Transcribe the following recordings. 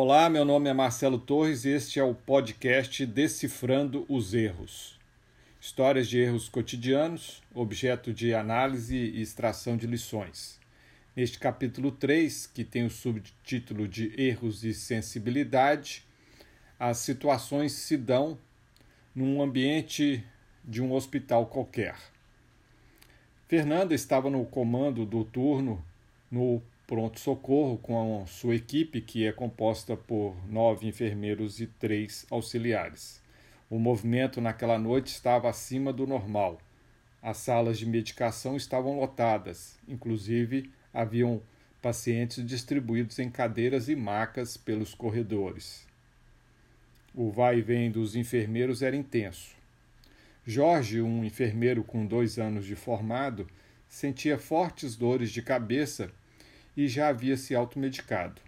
Olá, meu nome é Marcelo Torres e este é o podcast Decifrando os Erros. Histórias de erros cotidianos, objeto de análise e extração de lições. Neste capítulo 3, que tem o subtítulo de Erros e Sensibilidade, as situações se dão num ambiente de um hospital qualquer. Fernanda estava no comando do turno no pronto-socorro com sua equipe, que é composta por nove enfermeiros e três auxiliares. O movimento naquela noite estava acima do normal. As salas de medicação estavam lotadas, inclusive haviam pacientes distribuídos em cadeiras e macas pelos corredores. O vai e vem dos enfermeiros era intenso. Jorge, um enfermeiro com dois anos de formado, sentia fortes dores de cabeça e já havia se automedicado.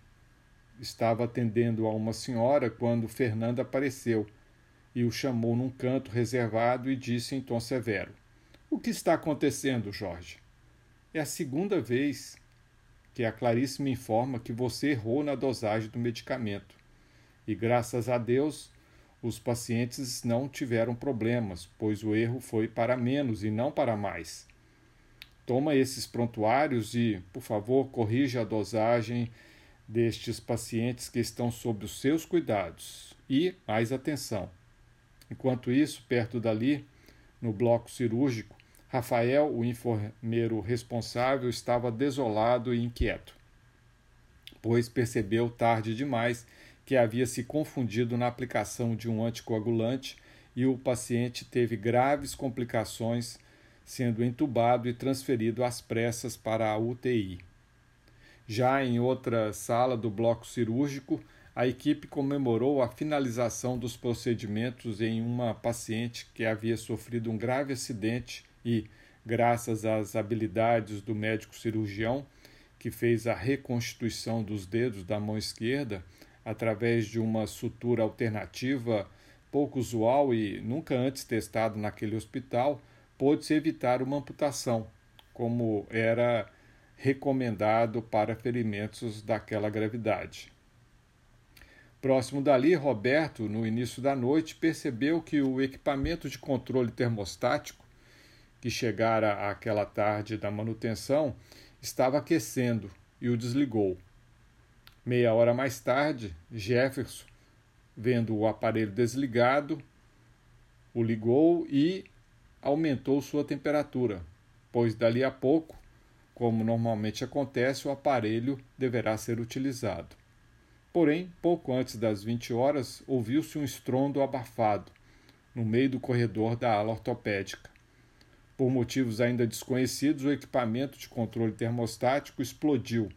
Estava atendendo a uma senhora quando Fernanda apareceu e o chamou num canto reservado e disse em tom severo: O que está acontecendo, Jorge? É a segunda vez que a Clarice me informa que você errou na dosagem do medicamento. E graças a Deus, os pacientes não tiveram problemas, pois o erro foi para menos e não para mais. Toma esses prontuários e, por favor, corrija a dosagem destes pacientes que estão sob os seus cuidados. E mais atenção. Enquanto isso, perto dali, no bloco cirúrgico, Rafael, o enfermeiro responsável, estava desolado e inquieto, pois percebeu tarde demais que havia se confundido na aplicação de um anticoagulante e o paciente teve graves complicações sendo entubado e transferido às pressas para a UTI. Já em outra sala do bloco cirúrgico, a equipe comemorou a finalização dos procedimentos em uma paciente que havia sofrido um grave acidente e, graças às habilidades do médico cirurgião, que fez a reconstituição dos dedos da mão esquerda através de uma sutura alternativa pouco usual e nunca antes testado naquele hospital, pôde-se evitar uma amputação, como era recomendado para ferimentos daquela gravidade. Próximo dali, Roberto, no início da noite, percebeu que o equipamento de controle termostático, que chegara aquela tarde da manutenção, estava aquecendo e o desligou. Meia hora mais tarde, Jefferson, vendo o aparelho desligado, o ligou e aumentou sua temperatura, pois dali a pouco, como normalmente acontece, o aparelho deverá ser utilizado. Porém, pouco antes das 20 horas, ouviu-se um estrondo abafado no meio do corredor da ala ortopédica. Por motivos ainda desconhecidos, o equipamento de controle termostático explodiu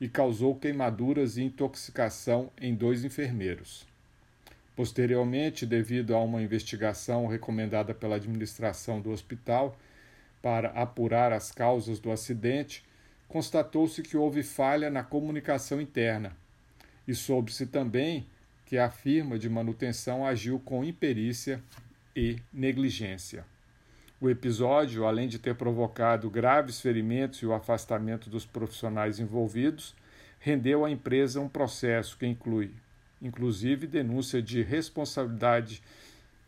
e causou queimaduras e intoxicação em dois enfermeiros. Posteriormente, devido a uma investigação recomendada pela administração do hospital para apurar as causas do acidente, constatou-se que houve falha na comunicação interna e soube-se também que a firma de manutenção agiu com imperícia e negligência. O episódio, além de ter provocado graves ferimentos e o afastamento dos profissionais envolvidos, rendeu à empresa um processo que inclui inclusive denúncia de responsabilidade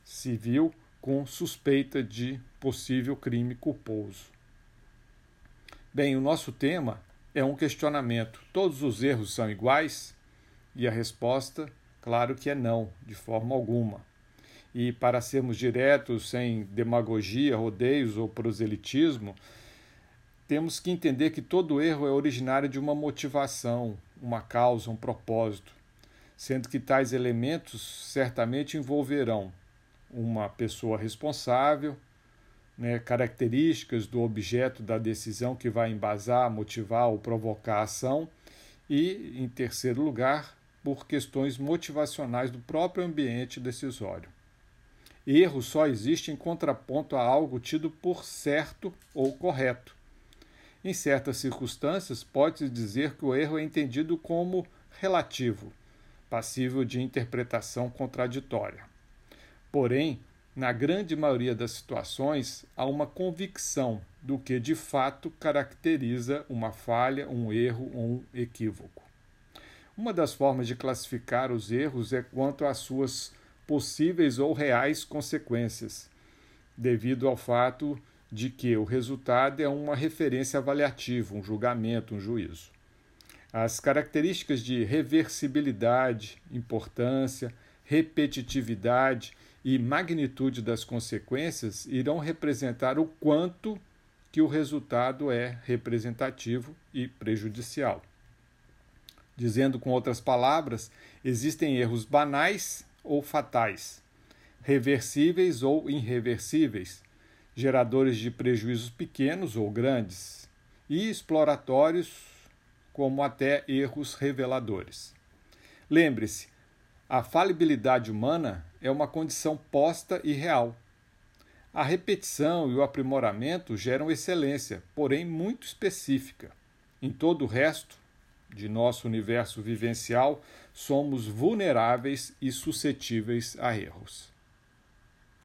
civil com suspeita de possível crime culposo. Bem, o nosso tema é um questionamento: todos os erros são iguais? E a resposta, claro que é não, de forma alguma. E para sermos diretos, sem demagogia, rodeios ou proselitismo, temos que entender que todo erro é originário de uma motivação, uma causa, um propósito sendo que tais elementos certamente envolverão uma pessoa responsável, né, características do objeto da decisão que vai embasar, motivar ou provocar a ação, e, em terceiro lugar, por questões motivacionais do próprio ambiente decisório. Erro só existe em contraponto a algo tido por certo ou correto. Em certas circunstâncias, pode-se dizer que o erro é entendido como relativo passível de interpretação contraditória. Porém, na grande maioria das situações, há uma convicção do que de fato caracteriza uma falha, um erro ou um equívoco. Uma das formas de classificar os erros é quanto às suas possíveis ou reais consequências, devido ao fato de que o resultado é uma referência avaliativa, um julgamento, um juízo. As características de reversibilidade, importância, repetitividade e magnitude das consequências irão representar o quanto que o resultado é representativo e prejudicial. Dizendo com outras palavras, existem erros banais ou fatais, reversíveis ou irreversíveis, geradores de prejuízos pequenos ou grandes, e exploratórios, como até erros reveladores. Lembre-se, a falibilidade humana é uma condição posta e real. A repetição e o aprimoramento geram excelência, porém muito específica. Em todo o resto, de nosso universo vivencial, somos vulneráveis e suscetíveis a erros.